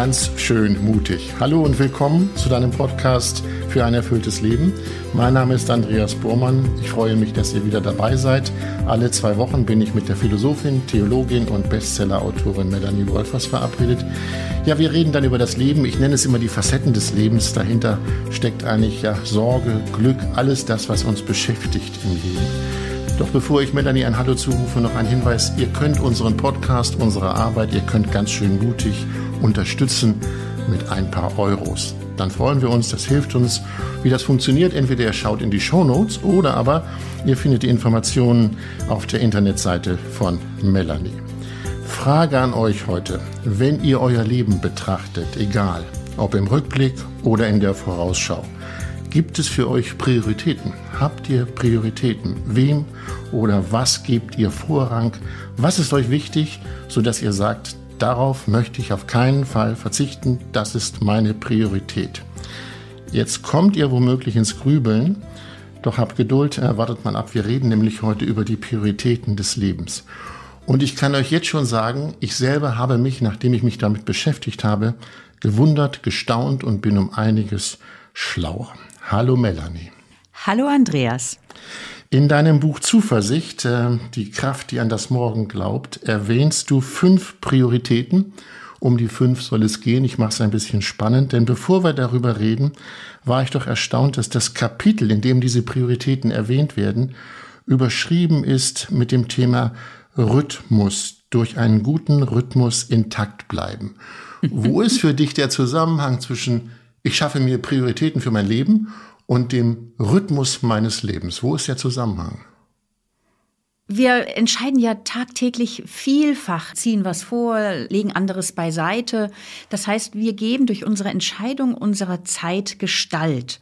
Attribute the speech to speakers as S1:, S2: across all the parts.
S1: ganz schön mutig. Hallo und willkommen zu deinem Podcast für ein erfülltes Leben. Mein Name ist Andreas Bormann. Ich freue mich, dass ihr wieder dabei seid. Alle zwei Wochen bin ich mit der Philosophin, Theologin und Bestseller-Autorin Melanie Wolfers verabredet. Ja, wir reden dann über das Leben. Ich nenne es immer die Facetten des Lebens. Dahinter steckt eigentlich ja Sorge, Glück, alles das, was uns beschäftigt im Leben. Doch bevor ich Melanie ein Hallo zurufe, noch ein Hinweis. Ihr könnt unseren Podcast, unsere Arbeit, ihr könnt ganz schön mutig unterstützen mit ein paar Euros. Dann freuen wir uns, das hilft uns. Wie das funktioniert, entweder ihr schaut in die Show Notes oder aber ihr findet die Informationen auf der Internetseite von Melanie. Frage an euch heute. Wenn ihr euer Leben betrachtet, egal ob im Rückblick oder in der Vorausschau, Gibt es für euch Prioritäten? Habt ihr Prioritäten? Wem oder was gebt ihr Vorrang? Was ist euch wichtig, sodass ihr sagt, darauf möchte ich auf keinen Fall verzichten, das ist meine Priorität. Jetzt kommt ihr womöglich ins Grübeln, doch habt Geduld, erwartet man ab. Wir reden nämlich heute über die Prioritäten des Lebens. Und ich kann euch jetzt schon sagen, ich selber habe mich, nachdem ich mich damit beschäftigt habe, gewundert, gestaunt und bin um einiges schlauer. Hallo Melanie.
S2: Hallo Andreas.
S1: In deinem Buch Zuversicht, äh, die Kraft, die an das Morgen glaubt, erwähnst du fünf Prioritäten. Um die fünf soll es gehen. Ich mache es ein bisschen spannend, denn bevor wir darüber reden, war ich doch erstaunt, dass das Kapitel, in dem diese Prioritäten erwähnt werden, überschrieben ist mit dem Thema Rhythmus, durch einen guten Rhythmus intakt bleiben. Wo ist für dich der Zusammenhang zwischen ich schaffe mir Prioritäten für mein Leben und dem Rhythmus meines Lebens. Wo ist der Zusammenhang?
S2: Wir entscheiden ja tagtäglich vielfach, ziehen was vor, legen anderes beiseite. Das heißt, wir geben durch unsere Entscheidung unserer Zeit Gestalt.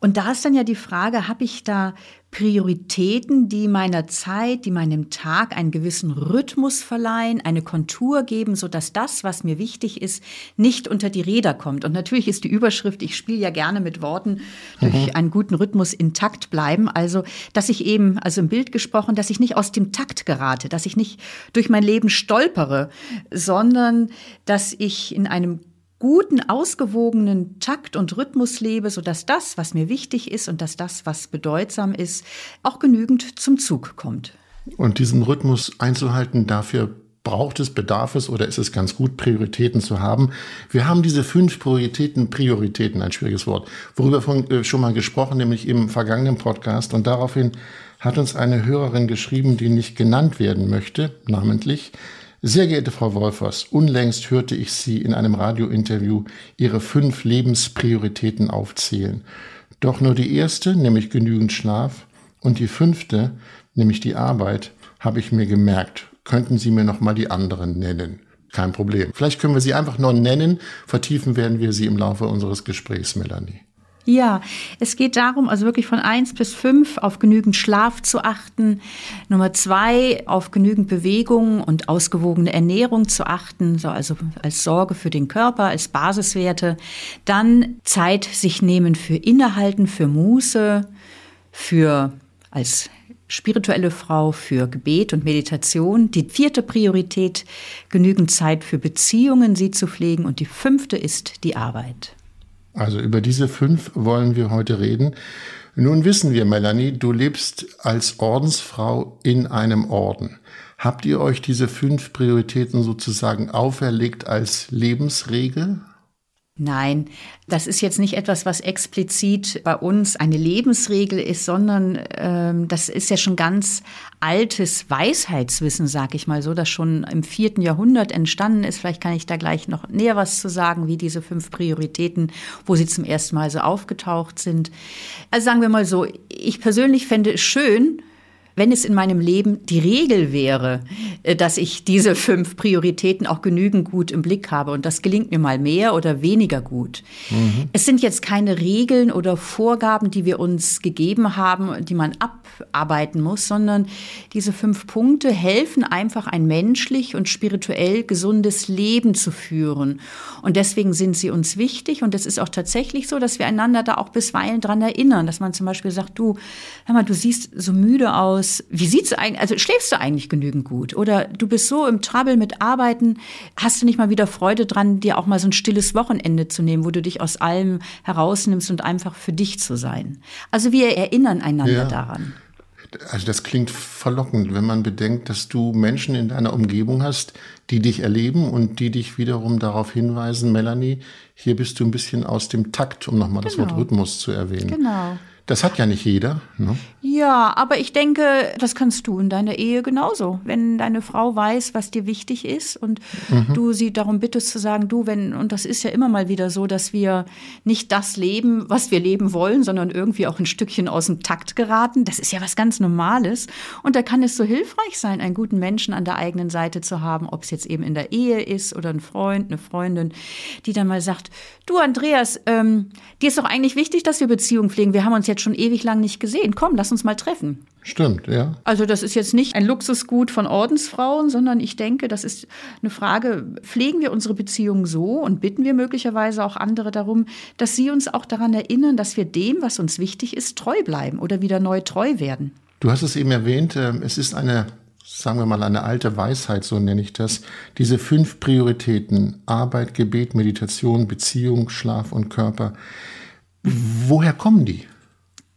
S2: Und da ist dann ja die Frage, habe ich da Prioritäten, die meiner Zeit, die meinem Tag einen gewissen Rhythmus verleihen, eine Kontur geben, so dass das, was mir wichtig ist, nicht unter die Räder kommt. Und natürlich ist die Überschrift, ich spiele ja gerne mit Worten, durch mhm. einen guten Rhythmus intakt bleiben. Also, dass ich eben, also im Bild gesprochen, dass ich nicht aus dem Takt gerate, dass ich nicht durch mein Leben stolpere, sondern dass ich in einem guten, ausgewogenen Takt und Rhythmus lebe, sodass das, was mir wichtig ist und dass das, was bedeutsam ist, auch genügend zum Zug kommt.
S1: Und diesen Rhythmus einzuhalten, dafür braucht es, bedarf es oder ist es ganz gut, Prioritäten zu haben? Wir haben diese fünf Prioritäten, Prioritäten, ein schwieriges Wort, worüber von, äh, schon mal gesprochen, nämlich im vergangenen Podcast. Und daraufhin hat uns eine Hörerin geschrieben, die nicht genannt werden möchte, namentlich, sehr geehrte Frau Wolfers, unlängst hörte ich Sie in einem Radiointerview Ihre fünf Lebensprioritäten aufzählen. Doch nur die erste, nämlich genügend Schlaf, und die fünfte, nämlich die Arbeit, habe ich mir gemerkt. Könnten Sie mir noch mal die anderen nennen? Kein Problem. Vielleicht können wir sie einfach nur nennen. Vertiefen werden wir sie im Laufe unseres Gesprächs, Melanie.
S2: Ja, es geht darum, also wirklich von eins bis fünf auf genügend Schlaf zu achten. Nummer zwei, auf genügend Bewegung und ausgewogene Ernährung zu achten, so also als Sorge für den Körper, als Basiswerte. Dann Zeit sich nehmen für Innehalten, für Muße, für als spirituelle Frau für Gebet und Meditation. Die vierte Priorität, genügend Zeit für Beziehungen, sie zu pflegen. Und die fünfte ist die Arbeit.
S1: Also über diese fünf wollen wir heute reden. Nun wissen wir, Melanie, du lebst als Ordensfrau in einem Orden. Habt ihr euch diese fünf Prioritäten sozusagen auferlegt als Lebensregel?
S2: Nein, das ist jetzt nicht etwas, was explizit bei uns eine Lebensregel ist, sondern ähm, das ist ja schon ganz altes Weisheitswissen, sag ich mal so, das schon im vierten Jahrhundert entstanden ist. Vielleicht kann ich da gleich noch näher was zu sagen, wie diese fünf Prioritäten, wo sie zum ersten Mal so aufgetaucht sind. Also sagen wir mal so, ich persönlich fände es schön, wenn es in meinem Leben die Regel wäre, äh, dass ich diese fünf Prioritäten auch genügend gut im Blick habe. Und das gelingt mir mal mehr oder weniger gut. Mhm. Es sind jetzt keine Regeln oder Vorgaben, die wir uns gegeben haben, die man abarbeiten muss, sondern diese fünf Punkte helfen einfach ein menschlich und spirituell gesundes Leben zu führen. Und deswegen sind sie uns wichtig. Und es ist auch tatsächlich so, dass wir einander da auch bisweilen dran erinnern, dass man zum Beispiel sagt, du, hör mal, du siehst so müde aus, Andreas, wie sieht's eigentlich, also schläfst du eigentlich genügend gut? Oder du bist so im Trouble mit Arbeiten, hast du nicht mal wieder Freude dran, dir auch mal so ein stilles Wochenende zu nehmen, wo du dich aus allem herausnimmst und einfach für dich zu sein? Also wir erinnern einander ja. daran.
S1: Also das klingt verlockend, wenn man bedenkt, dass du Menschen in deiner Umgebung hast, die dich erleben und die dich wiederum darauf hinweisen, Melanie, hier bist du ein bisschen aus dem Takt, um nochmal genau. das Wort genau. Rhythmus zu erwähnen. Genau. Das hat ja nicht jeder. Ne?
S2: Ja, aber ich denke, das kannst du in deiner Ehe genauso. Wenn deine Frau weiß, was dir wichtig ist und mhm. du sie darum bittest zu sagen, du, wenn, und das ist ja immer mal wieder so, dass wir nicht das leben, was wir leben wollen, sondern irgendwie auch ein Stückchen aus dem Takt geraten. Das ist ja was ganz Normales. Und da kann es so hilfreich sein, einen guten Menschen an der eigenen Seite zu haben, ob es jetzt eben in der Ehe ist oder ein Freund, eine Freundin, die dann mal sagt, du Andreas, ähm, dir ist doch eigentlich wichtig, dass wir Beziehungen pflegen. Wir haben uns jetzt jetzt schon ewig lang nicht gesehen. Komm, lass uns mal treffen.
S1: Stimmt, ja.
S2: Also das ist jetzt nicht ein Luxusgut von Ordensfrauen, sondern ich denke, das ist eine Frage, pflegen wir unsere Beziehung so und bitten wir möglicherweise auch andere darum, dass sie uns auch daran erinnern, dass wir dem, was uns wichtig ist, treu bleiben oder wieder neu treu werden.
S1: Du hast es eben erwähnt, ähm, es ist eine sagen wir mal, eine alte Weisheit, so nenne ich das, diese fünf Prioritäten, Arbeit, Gebet, Meditation, Beziehung, Schlaf und Körper, woher kommen die?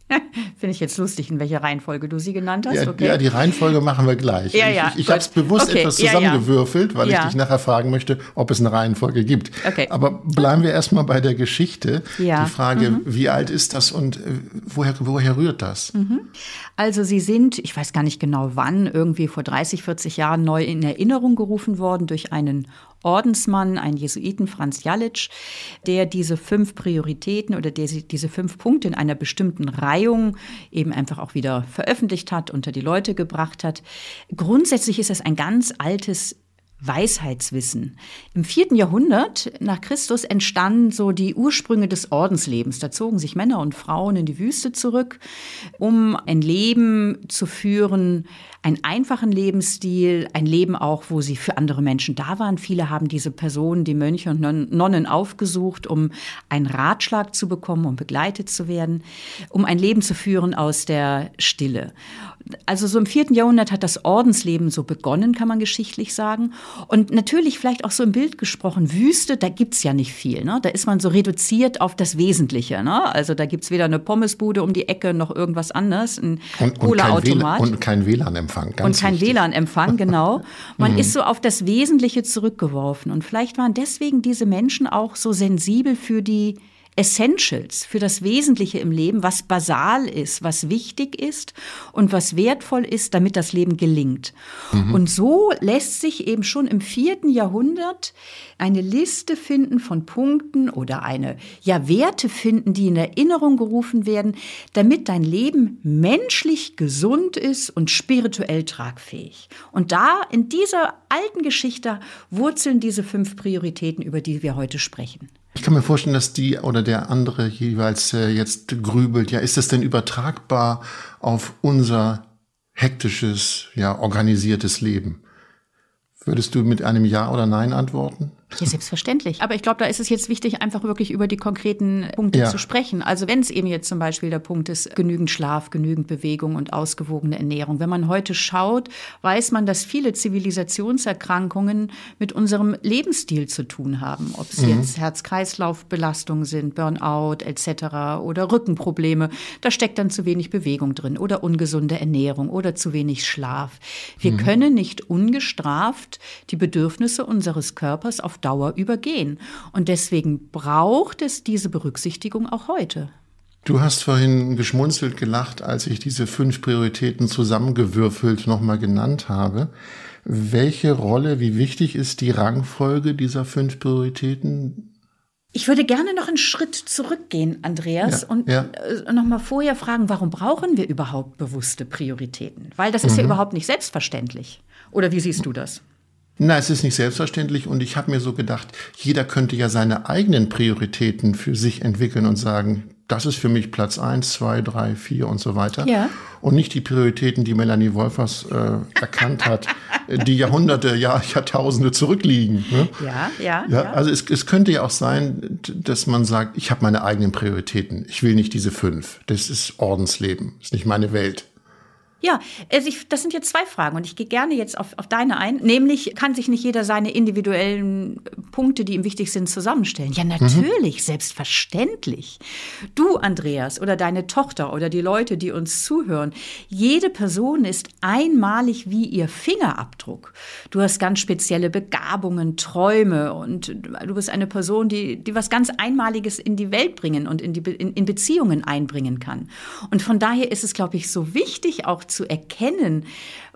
S2: Finde ich jetzt lustig, in welcher Reihenfolge du sie genannt hast.
S1: Ja, okay. ja die Reihenfolge machen wir gleich. Ja, ja, ich ich habe es bewusst okay. etwas zusammengewürfelt, weil ich dich nachher fragen möchte, ob es eine Reihenfolge gibt. Okay. Aber bleiben wir erstmal bei der Geschichte. Die Frage, mhm. wie alt ist das und äh, woher, woher rührt das? Mhm.
S2: Also sie sind, ich weiß gar nicht genau wann, irgendwie vor 30, 40 Jahren neu in Erinnerung gerufen worden durch einen Ordensmann, einen Jesuiten, Franz Jalitsch, der diese fünf Prioritäten oder der diese fünf Punkte in einer bestimmten Reihung eben einfach auch wieder veröffentlicht hat, unter die Leute gebracht hat. Grundsätzlich ist es ein ganz altes Weisheitswissen. Im vierten Jahrhundert nach Christus entstanden so die Ursprünge des Ordenslebens. Da zogen sich Männer und Frauen in die Wüste zurück, um ein Leben zu führen, einen einfachen Lebensstil, ein Leben auch, wo sie für andere Menschen da waren. Viele haben diese Personen, die Mönche und Nonnen aufgesucht, um einen Ratschlag zu bekommen, um begleitet zu werden, um ein Leben zu führen aus der Stille. Also so im vierten Jahrhundert hat das Ordensleben so begonnen, kann man geschichtlich sagen. Und natürlich vielleicht auch so im Bild gesprochen, Wüste, da gibt's ja nicht viel. Ne? Da ist man so reduziert auf das Wesentliche. Ne? Also da gibt's weder eine Pommesbude um die Ecke noch irgendwas anderes, ein
S1: Cola-Automat. Und kein WLAN-Empfang.
S2: Und kein WLAN-Empfang, genau. Man mhm. ist so auf das Wesentliche zurückgeworfen. Und vielleicht waren deswegen diese Menschen auch so sensibel für die Essentials, für das Wesentliche im Leben, was basal ist, was wichtig ist und was wertvoll ist, damit das Leben gelingt. Mhm. Und so lässt sich eben schon im vierten Jahrhundert eine Liste finden von Punkten oder eine, ja, Werte finden, die in Erinnerung gerufen werden, damit dein Leben menschlich gesund ist und spirituell tragfähig. Und da in dieser alten Geschichte wurzeln diese fünf Prioritäten, über die wir heute sprechen.
S1: Ich kann mir vorstellen, dass die oder der andere jeweils äh, jetzt grübelt. Ja, ist das denn übertragbar auf unser hektisches, ja, organisiertes Leben? Würdest du mit einem Ja oder Nein antworten?
S2: Ja, selbstverständlich. Aber ich glaube, da ist es jetzt wichtig, einfach wirklich über die konkreten Punkte ja. zu sprechen. Also wenn es eben jetzt zum Beispiel der Punkt ist, genügend Schlaf, genügend Bewegung und ausgewogene Ernährung. Wenn man heute schaut, weiß man, dass viele Zivilisationserkrankungen mit unserem Lebensstil zu tun haben. Ob es mhm. jetzt Herz-Kreislauf-Belastungen sind, Burnout etc. oder Rückenprobleme. Da steckt dann zu wenig Bewegung drin oder ungesunde Ernährung oder zu wenig Schlaf. Wir mhm. können nicht ungestraft die Bedürfnisse unseres Körpers auf Dauer übergehen. Und deswegen braucht es diese Berücksichtigung auch heute.
S1: Du hast vorhin geschmunzelt gelacht, als ich diese fünf Prioritäten zusammengewürfelt nochmal genannt habe. Welche Rolle, wie wichtig ist die Rangfolge dieser fünf Prioritäten?
S2: Ich würde gerne noch einen Schritt zurückgehen, Andreas, ja, und ja. Äh, noch mal vorher fragen, warum brauchen wir überhaupt bewusste Prioritäten? Weil das ist mhm. ja überhaupt nicht selbstverständlich. Oder wie siehst du das?
S1: Na, es ist nicht selbstverständlich und ich habe mir so gedacht, jeder könnte ja seine eigenen Prioritäten für sich entwickeln und sagen, das ist für mich Platz eins, zwei, drei, vier und so weiter. Ja. Und nicht die Prioritäten, die Melanie Wolfers äh, erkannt hat, die Jahrhunderte, ja, Jahrtausende zurückliegen. Ne? Ja, ja, ja. Also es, es könnte ja auch sein, dass man sagt, ich habe meine eigenen Prioritäten. Ich will nicht diese fünf. Das ist Ordensleben, das ist nicht meine Welt.
S2: Ja, also ich, das sind jetzt zwei Fragen und ich gehe gerne jetzt auf, auf deine ein. Nämlich, kann sich nicht jeder seine individuellen Punkte, die ihm wichtig sind, zusammenstellen? Ja, natürlich, mhm. selbstverständlich. Du, Andreas, oder deine Tochter oder die Leute, die uns zuhören, jede Person ist einmalig wie ihr Fingerabdruck. Du hast ganz spezielle Begabungen, Träume und du bist eine Person, die, die was ganz Einmaliges in die Welt bringen und in, die, in, in Beziehungen einbringen kann. Und von daher ist es, glaube ich, so wichtig, auch zu erkennen,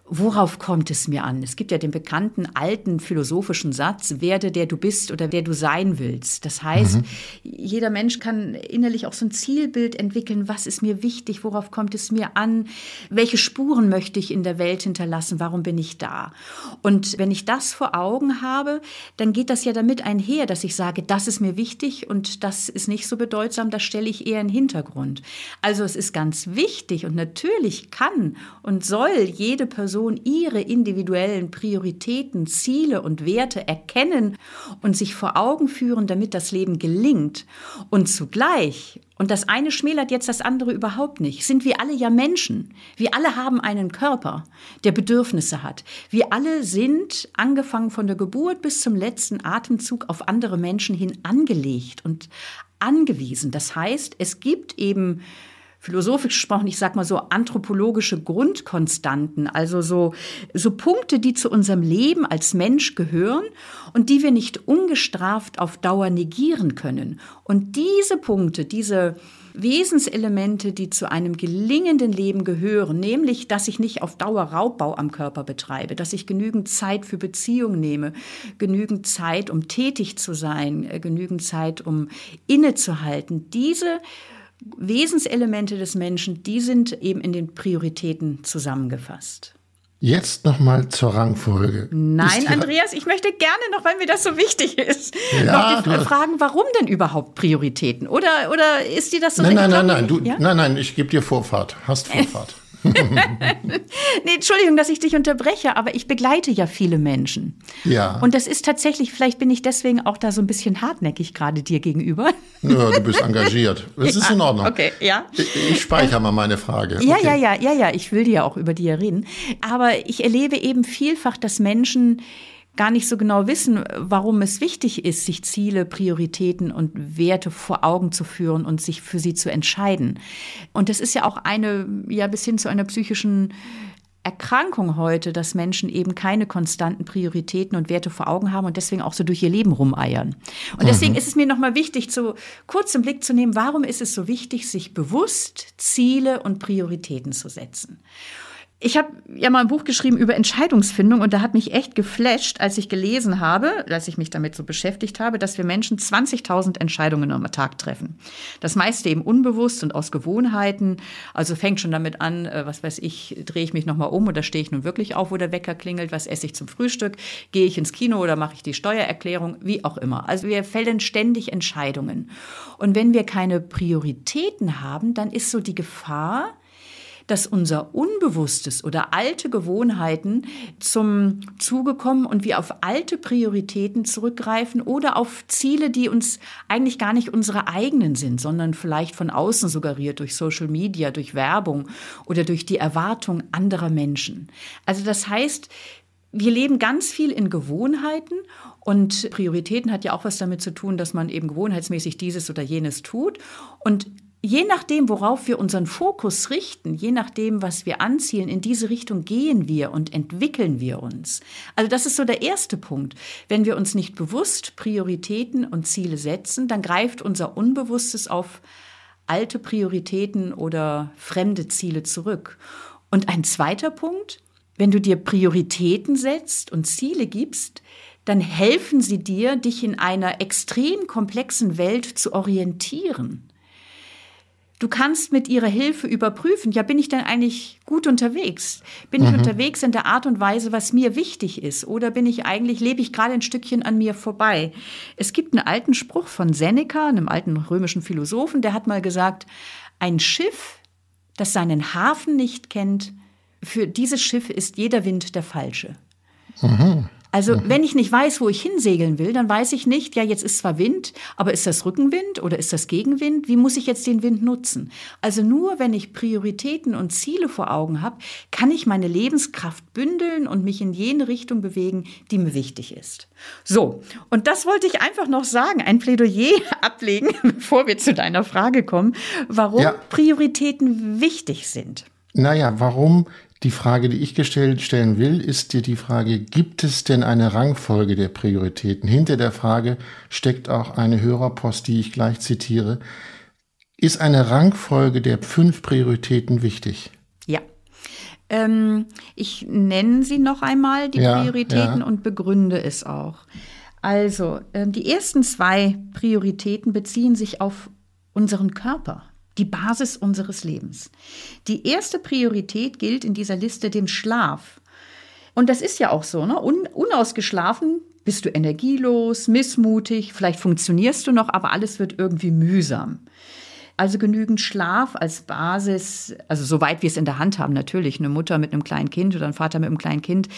S2: Worauf kommt es mir an? Es gibt ja den bekannten alten philosophischen Satz, werde der du bist oder wer du sein willst. Das heißt, mhm. jeder Mensch kann innerlich auch so ein Zielbild entwickeln, was ist mir wichtig, worauf kommt es mir an, welche Spuren möchte ich in der Welt hinterlassen, warum bin ich da? Und wenn ich das vor Augen habe, dann geht das ja damit einher, dass ich sage, das ist mir wichtig und das ist nicht so bedeutsam, das stelle ich eher in den Hintergrund. Also es ist ganz wichtig und natürlich kann und soll jede Person Person ihre individuellen Prioritäten, Ziele und Werte erkennen und sich vor Augen führen, damit das Leben gelingt. Und zugleich, und das eine schmälert jetzt das andere überhaupt nicht, sind wir alle ja Menschen. Wir alle haben einen Körper, der Bedürfnisse hat. Wir alle sind, angefangen von der Geburt bis zum letzten Atemzug, auf andere Menschen hin angelegt und angewiesen. Das heißt, es gibt eben philosophisch gesprochen, ich sag mal so anthropologische Grundkonstanten, also so, so Punkte, die zu unserem Leben als Mensch gehören und die wir nicht ungestraft auf Dauer negieren können. Und diese Punkte, diese Wesenselemente, die zu einem gelingenden Leben gehören, nämlich, dass ich nicht auf Dauer Raubbau am Körper betreibe, dass ich genügend Zeit für Beziehung nehme, genügend Zeit, um tätig zu sein, äh, genügend Zeit, um innezuhalten. Diese Wesenselemente des Menschen, die sind eben in den Prioritäten zusammengefasst.
S1: Jetzt nochmal zur Rangfolge.
S2: Nein, Andreas, ich möchte gerne noch, weil mir das so wichtig ist, ja, noch fragen, warum denn überhaupt Prioritäten? Oder, oder ist dir das so
S1: Nein, nein, nein, nein, du, ja? nein, nein, ich gebe dir Vorfahrt. Hast Vorfahrt.
S2: nee, Entschuldigung, dass ich dich unterbreche, aber ich begleite ja viele Menschen.
S1: Ja.
S2: Und das ist tatsächlich, vielleicht bin ich deswegen auch da so ein bisschen hartnäckig gerade dir gegenüber.
S1: Ja, du bist engagiert. Das ja, ist in Ordnung.
S2: Okay, ja.
S1: Ich, ich speichere mal meine Frage.
S2: Ja, okay. ja, ja, ja, ja. Ich will dir ja auch über dir reden. Aber ich erlebe eben vielfach, dass Menschen gar nicht so genau wissen, warum es wichtig ist, sich Ziele, Prioritäten und Werte vor Augen zu führen und sich für sie zu entscheiden. Und das ist ja auch eine, ja, bis hin zu einer psychischen Erkrankung heute, dass Menschen eben keine konstanten Prioritäten und Werte vor Augen haben und deswegen auch so durch ihr Leben rumeiern. Und deswegen mhm. ist es mir nochmal wichtig, zu kurz im Blick zu nehmen, warum ist es so wichtig, sich bewusst Ziele und Prioritäten zu setzen. Ich habe ja mal ein Buch geschrieben über Entscheidungsfindung und da hat mich echt geflasht, als ich gelesen habe, als ich mich damit so beschäftigt habe, dass wir Menschen 20.000 Entscheidungen am Tag treffen. Das meiste eben unbewusst und aus Gewohnheiten. Also fängt schon damit an, äh, was weiß ich, drehe ich mich nochmal um oder stehe ich nun wirklich auf, wo der Wecker klingelt, was esse ich zum Frühstück, gehe ich ins Kino oder mache ich die Steuererklärung, wie auch immer. Also wir fällen ständig Entscheidungen. Und wenn wir keine Prioritäten haben, dann ist so die Gefahr, dass unser Unbewusstes oder alte Gewohnheiten zum Zuge kommen und wir auf alte Prioritäten zurückgreifen oder auf Ziele, die uns eigentlich gar nicht unsere eigenen sind, sondern vielleicht von außen suggeriert durch Social Media, durch Werbung oder durch die Erwartung anderer Menschen. Also das heißt, wir leben ganz viel in Gewohnheiten und Prioritäten hat ja auch was damit zu tun, dass man eben gewohnheitsmäßig dieses oder jenes tut. Und je nachdem, worauf wir unseren Fokus richten, je nachdem, was wir anzielen, in diese Richtung gehen wir und entwickeln wir uns. Also das ist so der erste Punkt. Wenn wir uns nicht bewusst Prioritäten und Ziele setzen, dann greift unser Unbewusstes auf alte Prioritäten oder fremde Ziele zurück. Und ein zweiter Punkt, wenn du dir Prioritäten setzt und Ziele gibst, dann helfen sie dir, dich in einer extrem komplexen Welt zu orientieren. Du kannst mit ihrer Hilfe überprüfen, ja, bin ich denn eigentlich gut unterwegs? Bin mhm. ich unterwegs in der Art und Weise, was mir wichtig ist? Oder bin ich eigentlich, lebe ich gerade ein Stückchen an mir vorbei? Es gibt einen alten Spruch von Seneca, einem alten römischen Philosophen, der hat mal gesagt, ein Schiff, das seinen Hafen nicht kennt, für dieses Schiff ist jeder Wind der falsche. Mhm. Also mhm. wenn ich nicht weiß, wo ich hinsegeln will, dann weiß ich nicht, ja, jetzt ist zwar Wind, aber ist das Rückenwind oder ist das Gegenwind? Wie muss ich jetzt den Wind nutzen? Also nur wenn ich Prioritäten und Ziele vor Augen habe, kann ich meine Lebenskraft bündeln und mich in jene Richtung bewegen, die mir wichtig ist. So, und das wollte ich einfach noch sagen, ein Plädoyer ablegen, bevor wir zu deiner Frage kommen, warum ja. Prioritäten wichtig sind.
S1: Naja, warum die Frage, die ich gestellt stellen will, ist dir die Frage, gibt es denn eine Rangfolge der Prioritäten? Hinter der Frage steckt auch eine Hörerpost, die ich gleich zitiere. Ist eine Rangfolge der fünf Prioritäten wichtig?
S2: Ja. Ähm, ich nenne sie noch einmal, die ja, Prioritäten, ja. und begründe es auch. Also, äh, die ersten zwei Prioritäten beziehen sich auf unseren Körper die Basis unseres Lebens. Die erste Priorität gilt in dieser Liste dem Schlaf. Und das ist ja auch so, ne? Un unausgeschlafen bist du energielos, missmutig, vielleicht funktionierst du noch, aber alles wird irgendwie mühsam. Also genügend Schlaf als Basis, also soweit wir es in der Hand haben, natürlich. Eine Mutter mit einem kleinen Kind oder ein Vater mit einem kleinen Kind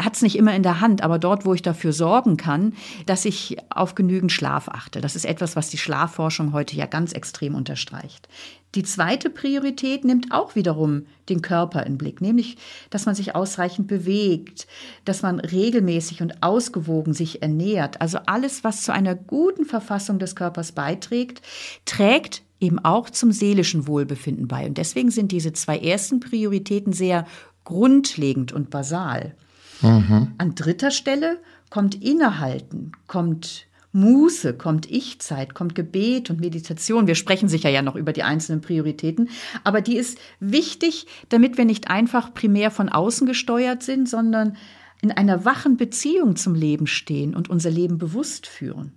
S2: hat es nicht immer in der Hand, aber dort, wo ich dafür sorgen kann, dass ich auf genügend Schlaf achte. Das ist etwas, was die Schlafforschung heute ja ganz extrem unterstreicht. Die zweite Priorität nimmt auch wiederum den Körper in Blick, nämlich, dass man sich ausreichend bewegt, dass man regelmäßig und ausgewogen sich ernährt. Also alles, was zu einer guten Verfassung des Körpers beiträgt, trägt eben auch zum seelischen Wohlbefinden bei. Und deswegen sind diese zwei ersten Prioritäten sehr grundlegend und basal. Mhm. An dritter Stelle kommt Innehalten, kommt Muße, kommt Ich-Zeit, kommt Gebet und Meditation. Wir sprechen sicher ja noch über die einzelnen Prioritäten, aber die ist wichtig, damit wir nicht einfach primär von außen gesteuert sind, sondern in einer wachen Beziehung zum Leben stehen und unser Leben bewusst führen.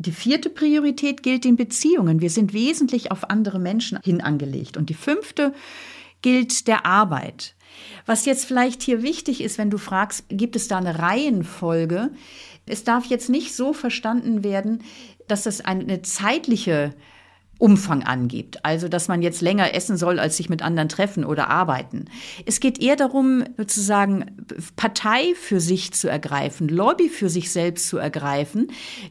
S2: Die vierte Priorität gilt den Beziehungen. Wir sind wesentlich auf andere Menschen hin angelegt. Und die fünfte gilt der Arbeit. Was jetzt vielleicht hier wichtig ist, wenn du fragst, gibt es da eine Reihenfolge? Es darf jetzt nicht so verstanden werden, dass das eine zeitliche Umfang angibt. Also, dass man jetzt länger essen soll, als sich mit anderen treffen oder arbeiten. Es geht eher darum, sozusagen Partei für sich zu ergreifen, Lobby für sich selbst zu ergreifen,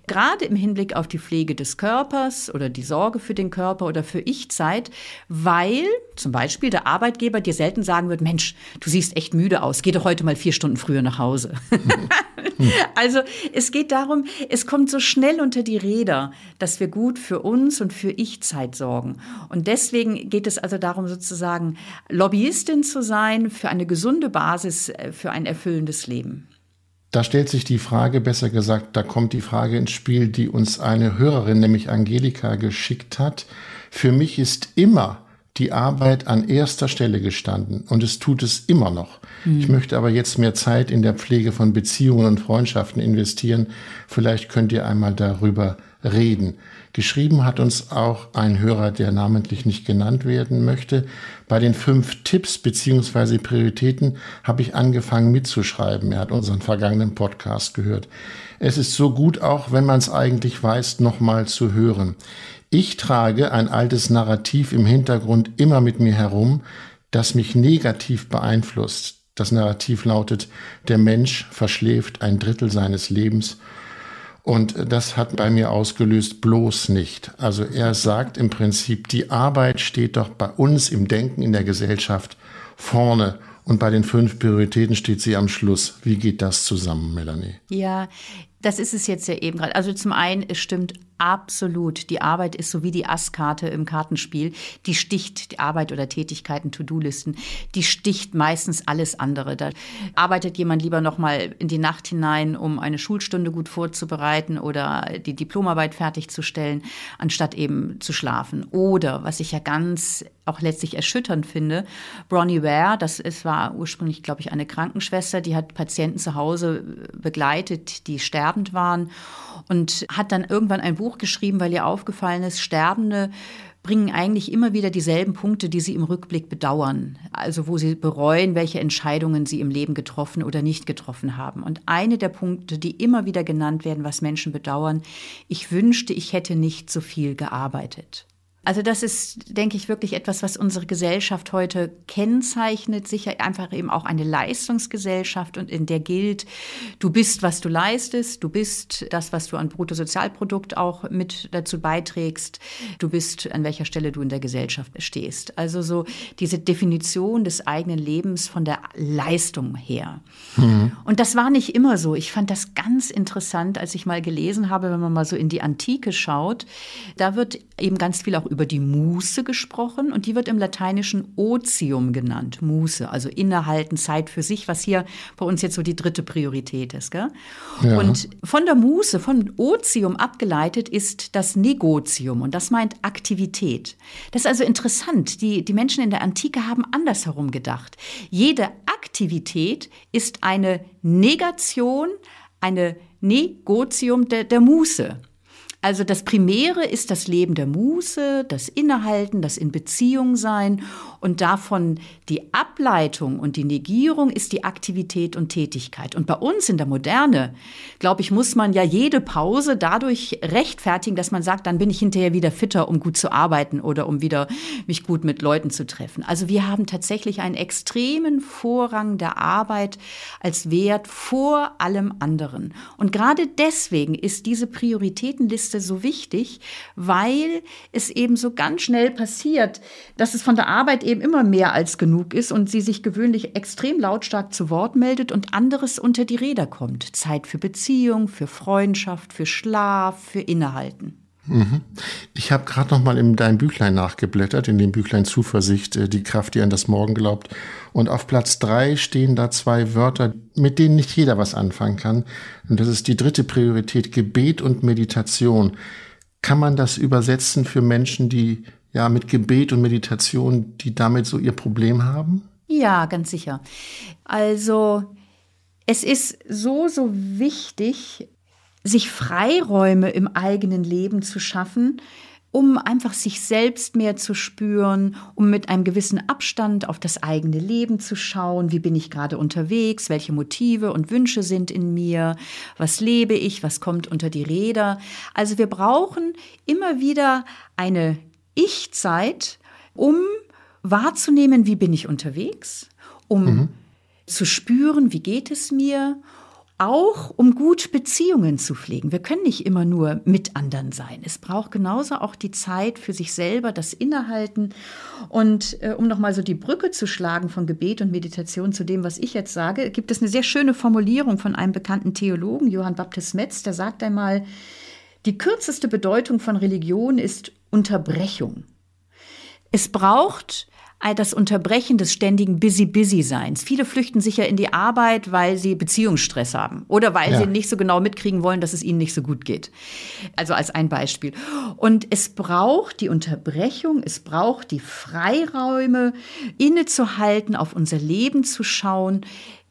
S2: gerade im Hinblick auf die Pflege des Körpers oder die Sorge für den Körper oder für Ich-Zeit, weil zum Beispiel der Arbeitgeber dir selten sagen wird, Mensch, du siehst echt müde aus, geh doch heute mal vier Stunden früher nach Hause. also es geht darum, es kommt so schnell unter die Räder, dass wir gut für uns und für Ich Echtzeit sorgen. Und deswegen geht es also darum, sozusagen Lobbyistin zu sein für eine gesunde Basis äh, für ein erfüllendes Leben.
S1: Da stellt sich die Frage, besser gesagt, da kommt die Frage ins Spiel, die uns eine Hörerin, nämlich Angelika, geschickt hat. Für mich ist immer die Arbeit an erster Stelle gestanden und es tut es immer noch. Mhm. Ich möchte aber jetzt mehr Zeit in der Pflege von Beziehungen und Freundschaften investieren. Vielleicht könnt ihr einmal darüber reden. Geschrieben hat uns auch ein Hörer, der namentlich nicht genannt werden möchte. Bei den fünf Tipps beziehungsweise Prioritäten habe ich angefangen mitzuschreiben. Er hat unseren vergangenen Podcast gehört. Es ist so gut auch, wenn man es eigentlich weiß, nochmal zu hören. Ich trage ein altes Narrativ im Hintergrund immer mit mir herum, das mich negativ beeinflusst. Das Narrativ lautet, der Mensch verschläft ein Drittel seines Lebens und das hat bei mir ausgelöst, bloß nicht. Also er sagt im Prinzip, die Arbeit steht doch bei uns im Denken in der Gesellschaft vorne. Und bei den fünf Prioritäten steht sie am Schluss. Wie geht das zusammen, Melanie?
S2: Ja, das ist es jetzt ja eben gerade. Also zum einen, es stimmt Absolut. Die Arbeit ist so wie die Asskarte im Kartenspiel. Die sticht die Arbeit oder Tätigkeiten, To-Do-Listen. Die sticht meistens alles andere. Da arbeitet jemand lieber noch mal in die Nacht hinein, um eine Schulstunde gut vorzubereiten oder die Diplomarbeit fertigzustellen, anstatt eben zu schlafen. Oder, was ich ja ganz auch letztlich erschütternd finde, Bronnie Ware, das ist, war ursprünglich, glaube ich, eine Krankenschwester, die hat Patienten zu Hause begleitet, die sterbend waren und hat dann irgendwann ein Buch geschrieben, weil ihr aufgefallen ist, Sterbende bringen eigentlich immer wieder dieselben Punkte, die sie im Rückblick bedauern. Also wo sie bereuen, welche Entscheidungen sie im Leben getroffen oder nicht getroffen haben. Und eine der Punkte, die immer wieder genannt werden, was Menschen bedauern, ich wünschte, ich hätte nicht so viel gearbeitet. Also das ist, denke ich, wirklich etwas, was unsere Gesellschaft heute kennzeichnet. Sicher einfach eben auch eine Leistungsgesellschaft und in der gilt, du bist, was du leistest, du bist das, was du an Bruttosozialprodukt auch mit dazu beiträgst, du bist, an welcher Stelle du in der Gesellschaft stehst. Also so diese Definition des eigenen Lebens von der Leistung her. Mhm. Und das war nicht immer so. Ich fand das ganz interessant, als ich mal gelesen habe, wenn man mal so in die Antike schaut, da wird eben ganz viel auch über die Muße gesprochen und die wird im Lateinischen Otium genannt. Muße, also innehalten, Zeit für sich, was hier bei uns jetzt so die dritte Priorität ist. Gell? Ja. Und von der Muße, von Otium abgeleitet ist das Negotium und das meint Aktivität. Das ist also interessant. Die, die Menschen in der Antike haben andersherum gedacht. Jede Aktivität ist eine Negation, eine Negotium der, der Muße. Also das Primäre ist das Leben der Muße, das Innehalten, das in Beziehung sein und davon die Ableitung und die Negierung ist die Aktivität und Tätigkeit. Und bei uns in der Moderne, glaube ich, muss man ja jede Pause dadurch rechtfertigen, dass man sagt, dann bin ich hinterher wieder fitter, um gut zu arbeiten oder um wieder mich gut mit Leuten zu treffen. Also wir haben tatsächlich einen extremen Vorrang der Arbeit als Wert vor allem anderen. Und gerade deswegen ist diese Prioritätenliste Liste so wichtig, weil es eben so ganz schnell passiert, dass es von der Arbeit eben immer mehr als genug ist und sie sich gewöhnlich extrem lautstark zu Wort meldet und anderes unter die Räder kommt. Zeit für Beziehung, für Freundschaft, für Schlaf, für Innehalten.
S1: Mhm. Ich habe gerade noch mal in deinem Büchlein nachgeblättert, in dem Büchlein Zuversicht, äh, die Kraft, die an das Morgen glaubt. Und auf Platz drei stehen da zwei Wörter, mit denen nicht jeder was anfangen kann. Und das ist die dritte Priorität, Gebet und Meditation. Kann man das übersetzen für Menschen, die ja mit Gebet und Meditation, die damit so ihr Problem haben?
S2: Ja, ganz sicher. Also es ist so, so wichtig, sich Freiräume im eigenen Leben zu schaffen, um einfach sich selbst mehr zu spüren, um mit einem gewissen Abstand auf das eigene Leben zu schauen, wie bin ich gerade unterwegs, welche Motive und Wünsche sind in mir, was lebe ich, was kommt unter die Räder. Also wir brauchen immer wieder eine Ich-Zeit, um wahrzunehmen, wie bin ich unterwegs, um mhm. zu spüren, wie geht es mir auch um gut Beziehungen zu pflegen. Wir können nicht immer nur mit anderen sein. Es braucht genauso auch die Zeit für sich selber, das Innehalten. Und äh, um nochmal so die Brücke zu schlagen von Gebet und Meditation zu dem, was ich jetzt sage, gibt es eine sehr schöne Formulierung von einem bekannten Theologen, Johann Baptist Metz, der sagt einmal, die kürzeste Bedeutung von Religion ist Unterbrechung. Es braucht das Unterbrechen des ständigen Busy-Busy-Seins. Viele flüchten sich ja in die Arbeit, weil sie Beziehungsstress haben oder weil ja. sie nicht so genau mitkriegen wollen, dass es ihnen nicht so gut geht. Also als ein Beispiel. Und es braucht die Unterbrechung, es braucht die Freiräume, innezuhalten, auf unser Leben zu schauen,